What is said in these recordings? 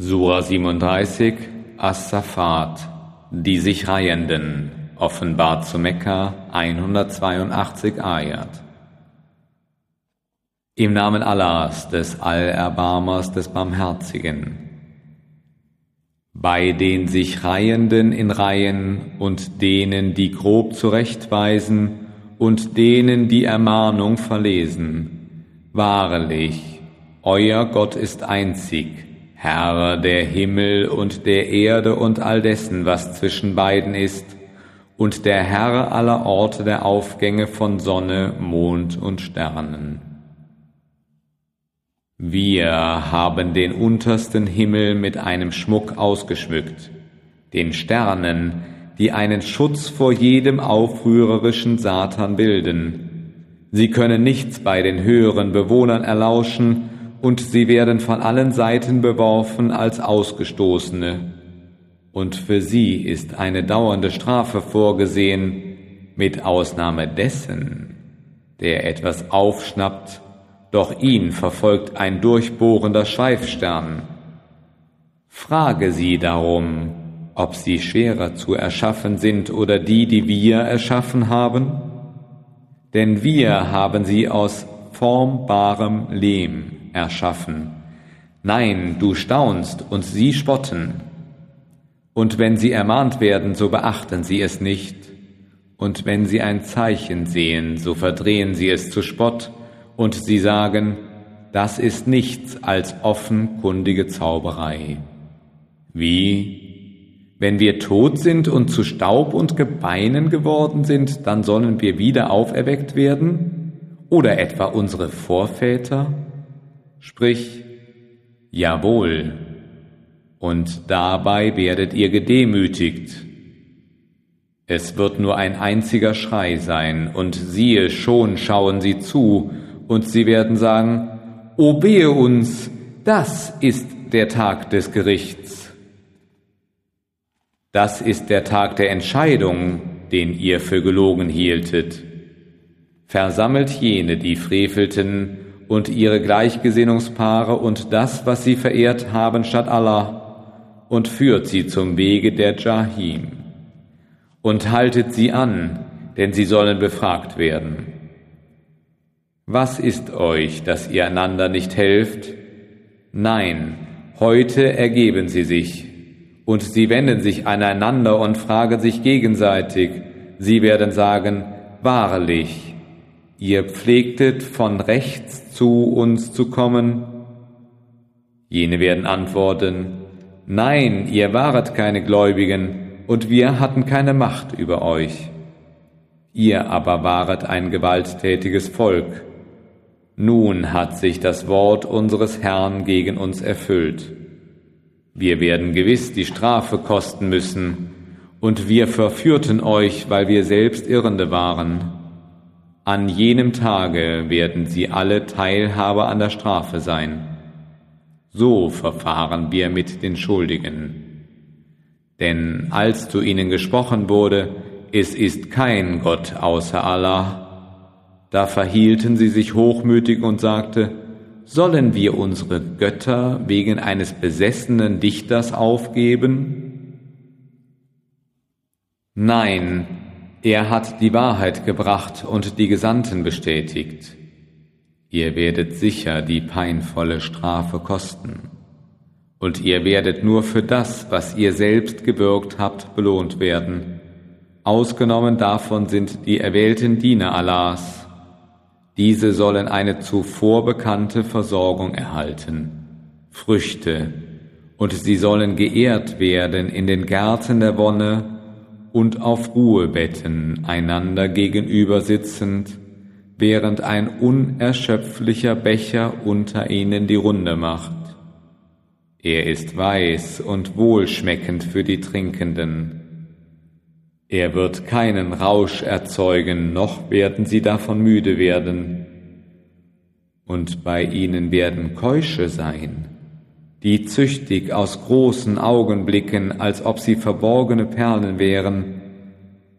Sura 37 As-Safat Die sich Reihenden Offenbart zu Mekka 182 Ayat Im Namen Allahs, des Allerbarmers, des Barmherzigen. Bei den sich Reihenden in Reihen und denen, die grob zurechtweisen und denen, die Ermahnung verlesen. Wahrlich, euer Gott ist einzig Herr der Himmel und der Erde und all dessen, was zwischen beiden ist, und der Herr aller Orte der Aufgänge von Sonne, Mond und Sternen. Wir haben den untersten Himmel mit einem Schmuck ausgeschmückt, den Sternen, die einen Schutz vor jedem aufrührerischen Satan bilden. Sie können nichts bei den höheren Bewohnern erlauschen, und sie werden von allen Seiten beworfen als Ausgestoßene. Und für sie ist eine dauernde Strafe vorgesehen, mit Ausnahme dessen, der etwas aufschnappt, doch ihn verfolgt ein durchbohrender Schweifstern. Frage sie darum, ob sie schwerer zu erschaffen sind oder die, die wir erschaffen haben? Denn wir haben sie aus formbarem Lehm erschaffen. Nein, du staunst und sie spotten. Und wenn sie ermahnt werden, so beachten sie es nicht. Und wenn sie ein Zeichen sehen, so verdrehen sie es zu Spott und sie sagen, das ist nichts als offenkundige Zauberei. Wie? Wenn wir tot sind und zu Staub und Gebeinen geworden sind, dann sollen wir wieder auferweckt werden? Oder etwa unsere Vorväter? Sprich, jawohl, und dabei werdet ihr gedemütigt. Es wird nur ein einziger Schrei sein, und siehe, schon schauen sie zu, und sie werden sagen, O wehe uns, das ist der Tag des Gerichts. Das ist der Tag der Entscheidung, den ihr für gelogen hieltet. Versammelt jene, die frevelten, und ihre Gleichgesinnungspaare und das, was sie verehrt haben statt Allah, und führt sie zum Wege der Jahim. Und haltet sie an, denn sie sollen befragt werden. Was ist euch, dass ihr einander nicht helft? Nein, heute ergeben sie sich, und sie wenden sich aneinander und fragen sich gegenseitig. Sie werden sagen, wahrlich, ihr pflegtet von rechts zu uns zu kommen? Jene werden antworten, Nein, ihr waret keine Gläubigen, und wir hatten keine Macht über euch. Ihr aber waret ein gewalttätiges Volk. Nun hat sich das Wort unseres Herrn gegen uns erfüllt. Wir werden gewiss die Strafe kosten müssen, und wir verführten euch, weil wir selbst Irrende waren. An jenem Tage werden sie alle Teilhaber an der Strafe sein. So verfahren wir mit den Schuldigen. Denn als zu ihnen gesprochen wurde, es ist kein Gott außer Allah, da verhielten sie sich hochmütig und sagte, sollen wir unsere Götter wegen eines besessenen Dichters aufgeben? Nein, er hat die Wahrheit gebracht und die Gesandten bestätigt. Ihr werdet sicher die peinvolle Strafe kosten. Und ihr werdet nur für das, was ihr selbst gewirkt habt, belohnt werden. Ausgenommen davon sind die erwählten Diener Allahs. Diese sollen eine zuvor bekannte Versorgung erhalten, Früchte, und sie sollen geehrt werden in den Gärten der Wonne und auf Ruhebetten einander gegenüber sitzend, während ein unerschöpflicher Becher unter ihnen die Runde macht. Er ist weiß und wohlschmeckend für die Trinkenden. Er wird keinen Rausch erzeugen, noch werden sie davon müde werden. Und bei ihnen werden Keusche sein, die züchtig aus großen Augen blicken, als ob sie verborgene Perlen wären,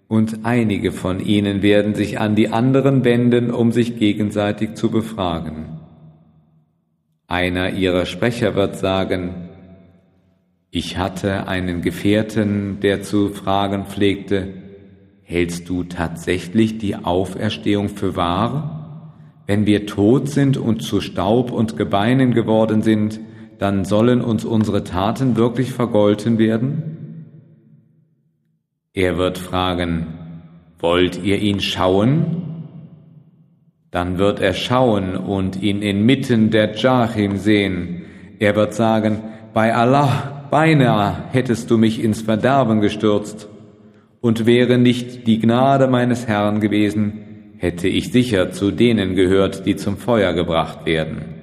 und einige von ihnen werden sich an die anderen wenden, um sich gegenseitig zu befragen. Einer ihrer Sprecher wird sagen, Ich hatte einen Gefährten, der zu fragen pflegte, Hältst du tatsächlich die Auferstehung für wahr? Wenn wir tot sind und zu Staub und Gebeinen geworden sind, dann sollen uns unsere Taten wirklich vergolten werden? Er wird fragen, wollt ihr ihn schauen? Dann wird er schauen und ihn inmitten der Jachim sehen. Er wird sagen, bei Allah, beinahe hättest du mich ins Verderben gestürzt. Und wäre nicht die Gnade meines Herrn gewesen, hätte ich sicher zu denen gehört, die zum Feuer gebracht werden.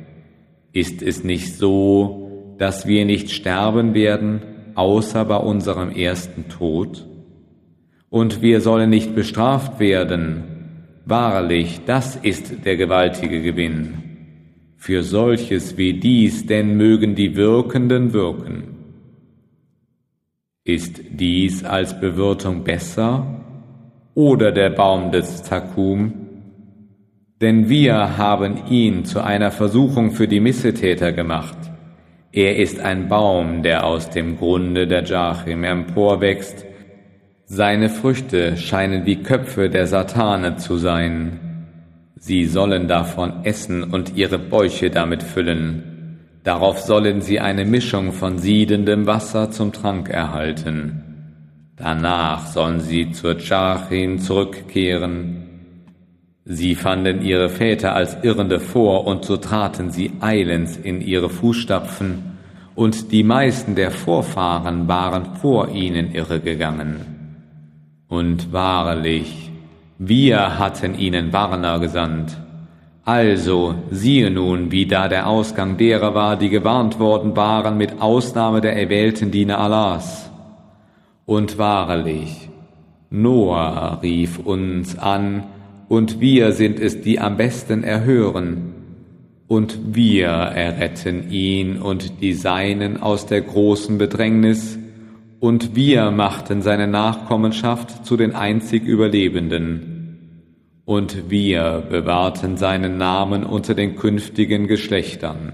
Ist es nicht so, dass wir nicht sterben werden, außer bei unserem ersten Tod? Und wir sollen nicht bestraft werden. Wahrlich, das ist der gewaltige Gewinn. Für solches wie dies denn mögen die Wirkenden wirken. Ist dies als Bewirtung besser oder der Baum des Zakum? Denn wir haben ihn zu einer Versuchung für die Missetäter gemacht. Er ist ein Baum, der aus dem Grunde der Jachim emporwächst. Seine Früchte scheinen wie Köpfe der Satane zu sein. Sie sollen davon essen und ihre Bäuche damit füllen. Darauf sollen sie eine Mischung von siedendem Wasser zum Trank erhalten. Danach sollen sie zur Tschachin zurückkehren. Sie fanden ihre Väter als Irrende vor, und so traten sie eilends in ihre Fußstapfen, und die meisten der Vorfahren waren vor ihnen irregegangen. Und wahrlich, wir hatten ihnen Warner gesandt, also siehe nun, wie da der Ausgang derer war, die gewarnt worden waren, mit Ausnahme der erwählten Diener Allahs. Und wahrlich, Noah rief uns an, und wir sind es, die am besten erhören, und wir erretten ihn und die Seinen aus der großen Bedrängnis, und wir machten seine Nachkommenschaft zu den einzig Überlebenden und wir bewahrten seinen Namen unter den künftigen Geschlechtern.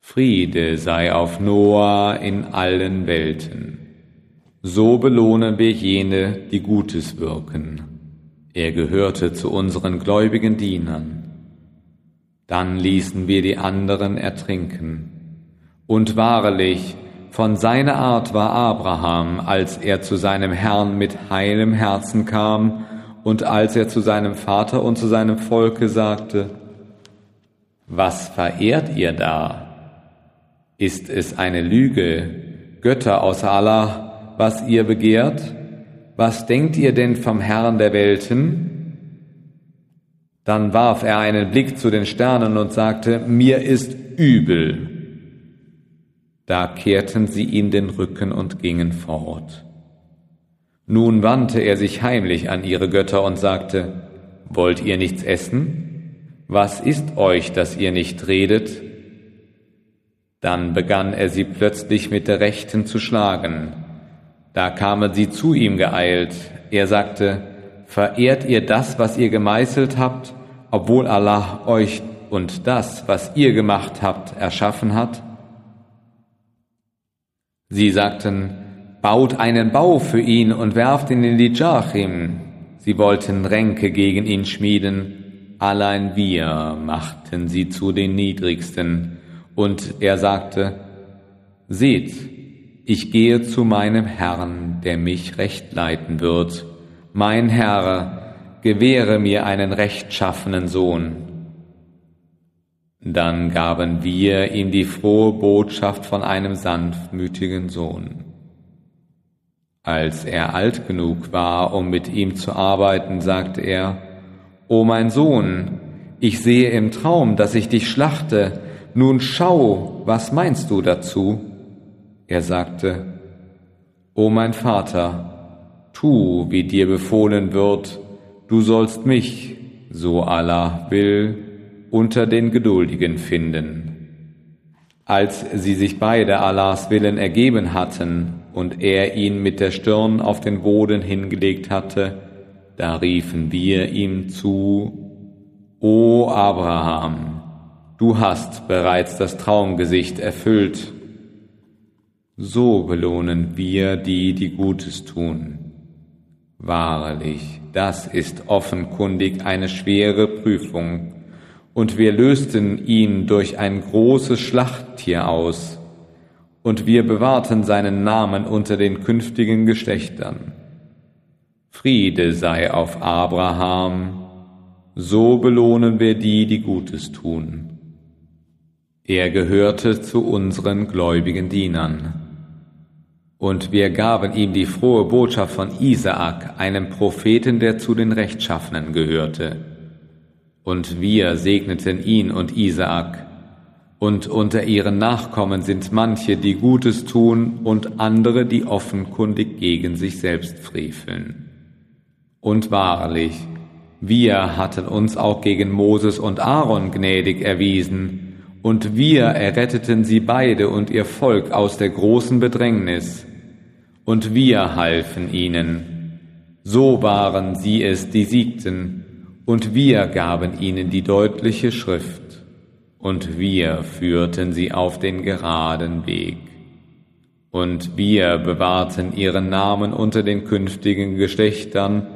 Friede sei auf Noah in allen Welten. So belohnen wir jene, die Gutes wirken. Er gehörte zu unseren gläubigen Dienern. Dann ließen wir die anderen ertrinken. Und wahrlich, von seiner Art war Abraham, als er zu seinem Herrn mit heilem Herzen kam, und als er zu seinem Vater und zu seinem Volke sagte, was verehrt ihr da? Ist es eine Lüge, Götter außer Allah, was ihr begehrt? Was denkt ihr denn vom Herrn der Welten? Dann warf er einen Blick zu den Sternen und sagte, mir ist übel. Da kehrten sie ihm den Rücken und gingen fort. Nun wandte er sich heimlich an ihre Götter und sagte, Wollt ihr nichts essen? Was ist euch, dass ihr nicht redet? Dann begann er sie plötzlich mit der Rechten zu schlagen. Da kamen sie zu ihm geeilt. Er sagte, Verehrt ihr das, was ihr gemeißelt habt, obwohl Allah euch und das, was ihr gemacht habt, erschaffen hat? Sie sagten, baut einen Bau für ihn und werft ihn in die Jachim. Sie wollten Ränke gegen ihn schmieden, allein wir machten sie zu den Niedrigsten. Und er sagte, Seht, ich gehe zu meinem Herrn, der mich recht leiten wird. Mein Herr, gewähre mir einen rechtschaffenen Sohn. Dann gaben wir ihm die frohe Botschaft von einem sanftmütigen Sohn. Als er alt genug war, um mit ihm zu arbeiten, sagte er, O mein Sohn, ich sehe im Traum, dass ich dich schlachte, nun schau, was meinst du dazu? Er sagte, O mein Vater, tu, wie dir befohlen wird, du sollst mich, so Allah will, unter den Geduldigen finden. Als sie sich beide Allahs Willen ergeben hatten und er ihn mit der Stirn auf den Boden hingelegt hatte, da riefen wir ihm zu, O Abraham, du hast bereits das Traumgesicht erfüllt. So belohnen wir die, die Gutes tun. Wahrlich, das ist offenkundig eine schwere Prüfung, und wir lösten ihn durch ein großes Schlachttier aus, und wir bewahrten seinen Namen unter den künftigen Geschlechtern. Friede sei auf Abraham, so belohnen wir die, die Gutes tun. Er gehörte zu unseren gläubigen Dienern. Und wir gaben ihm die frohe Botschaft von Isaak, einem Propheten, der zu den Rechtschaffenen gehörte. Und wir segneten ihn und Isaak. Und unter ihren Nachkommen sind manche, die Gutes tun, und andere, die offenkundig gegen sich selbst freveln. Und wahrlich, wir hatten uns auch gegen Moses und Aaron gnädig erwiesen, und wir erretteten sie beide und ihr Volk aus der großen Bedrängnis und wir halfen ihnen. So waren sie es, die siegten, und wir gaben ihnen die deutliche Schrift, und wir führten sie auf den geraden Weg. Und wir bewahrten ihren Namen unter den künftigen Geschlechtern,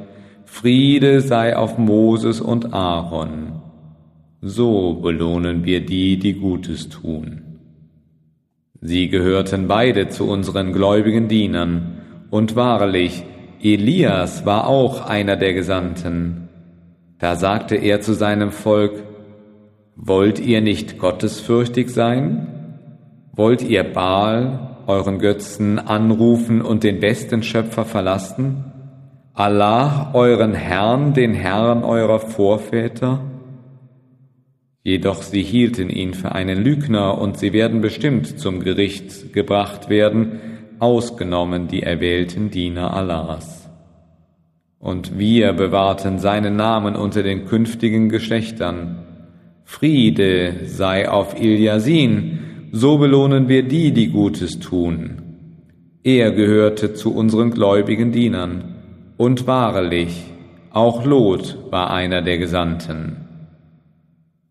Friede sei auf Moses und Aaron. So belohnen wir die, die Gutes tun. Sie gehörten beide zu unseren gläubigen Dienern, und wahrlich, Elias war auch einer der Gesandten. Da sagte er zu seinem Volk, Wollt ihr nicht gottesfürchtig sein? Wollt ihr Baal, euren Götzen, anrufen und den besten Schöpfer verlassen? Allah, euren Herrn, den Herrn eurer Vorväter? Jedoch sie hielten ihn für einen Lügner und sie werden bestimmt zum Gericht gebracht werden, ausgenommen die erwählten Diener Allahs. Und wir bewahrten seinen Namen unter den künftigen Geschlechtern. Friede sei auf Ilyasin, so belohnen wir die, die Gutes tun. Er gehörte zu unseren gläubigen Dienern, und wahrlich, auch Lot war einer der Gesandten.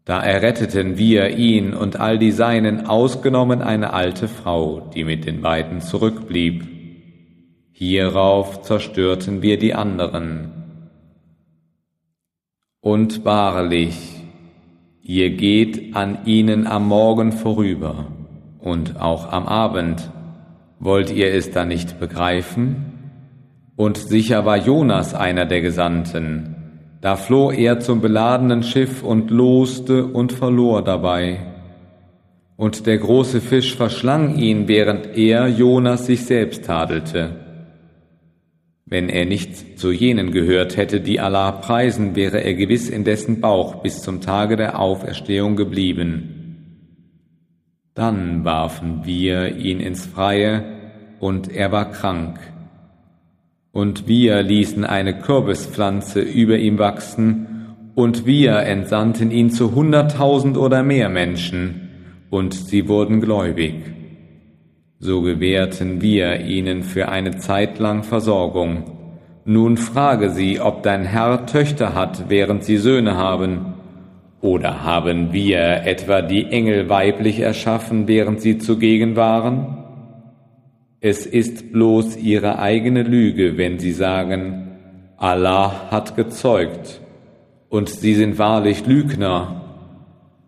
Da erretteten wir ihn und all die Seinen, ausgenommen eine alte Frau, die mit den beiden zurückblieb. Hierauf zerstörten wir die anderen. Und wahrlich, ihr geht an ihnen am Morgen vorüber und auch am Abend. Wollt ihr es da nicht begreifen? Und sicher war Jonas einer der Gesandten, da floh er zum beladenen Schiff und loste und verlor dabei. Und der große Fisch verschlang ihn, während er, Jonas, sich selbst tadelte. Wenn er nicht zu jenen gehört hätte, die Allah preisen, wäre er gewiss in dessen Bauch bis zum Tage der Auferstehung geblieben. Dann warfen wir ihn ins Freie, und er war krank. Und wir ließen eine Kürbispflanze über ihm wachsen, und wir entsandten ihn zu hunderttausend oder mehr Menschen, und sie wurden gläubig. So gewährten wir ihnen für eine Zeit lang Versorgung. Nun frage sie, ob dein Herr Töchter hat, während sie Söhne haben. Oder haben wir etwa die Engel weiblich erschaffen, während sie zugegen waren? Es ist bloß ihre eigene Lüge, wenn sie sagen, Allah hat gezeugt und sie sind wahrlich Lügner.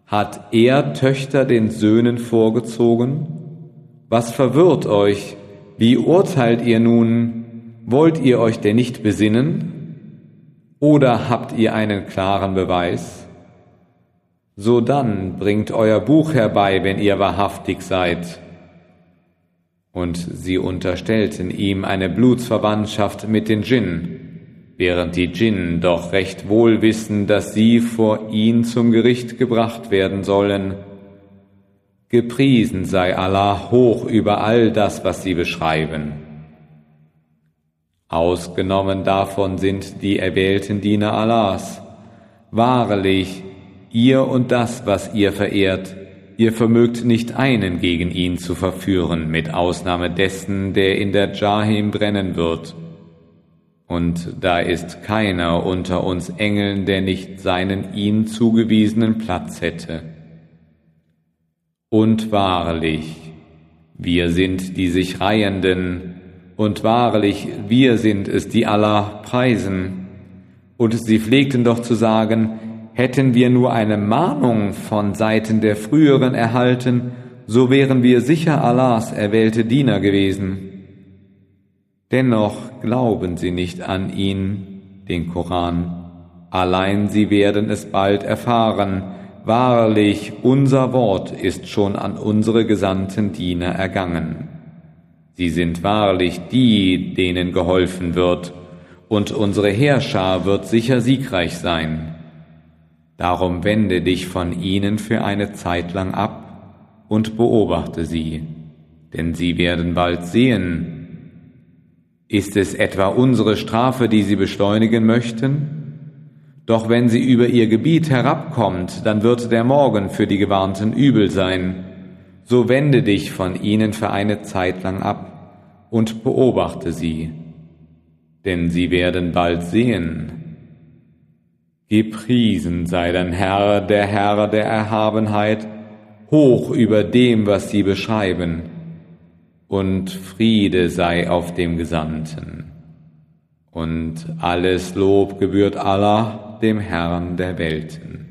Hat er Töchter den Söhnen vorgezogen? Was verwirrt euch? Wie urteilt ihr nun? Wollt ihr euch denn nicht besinnen? Oder habt ihr einen klaren Beweis? So dann bringt euer Buch herbei, wenn ihr wahrhaftig seid. Und sie unterstellten ihm eine Blutsverwandtschaft mit den Djinn, während die Djinn doch recht wohl wissen, dass sie vor ihn zum Gericht gebracht werden sollen. Gepriesen sei Allah hoch über all das, was sie beschreiben. Ausgenommen davon sind die erwählten Diener Allahs. Wahrlich, ihr und das, was ihr verehrt, Ihr vermögt nicht einen gegen ihn zu verführen, mit Ausnahme dessen, der in der Jahim brennen wird. Und da ist keiner unter uns Engeln, der nicht seinen ihm zugewiesenen Platz hätte. Und wahrlich, wir sind die sich Reihenden, und wahrlich, wir sind es, die Allah preisen. Und sie pflegten doch zu sagen, hätten wir nur eine Mahnung von Seiten der früheren erhalten, so wären wir sicher Allahs erwählte Diener gewesen. Dennoch glauben sie nicht an ihn, den Koran. Allein sie werden es bald erfahren. Wahrlich, unser Wort ist schon an unsere gesandten Diener ergangen. Sie sind wahrlich die, denen geholfen wird, und unsere Herrscher wird sicher siegreich sein. Darum wende dich von ihnen für eine Zeit lang ab und beobachte sie, denn sie werden bald sehen, ist es etwa unsere Strafe, die sie beschleunigen möchten? Doch wenn sie über ihr Gebiet herabkommt, dann wird der Morgen für die Gewarnten übel sein. So wende dich von ihnen für eine Zeit lang ab und beobachte sie, denn sie werden bald sehen. Gepriesen sei dein Herr, der Herr der Erhabenheit, hoch über dem, was sie beschreiben und Friede sei auf dem Gesandten. Und alles Lob gebührt Allah, dem Herrn der Welten.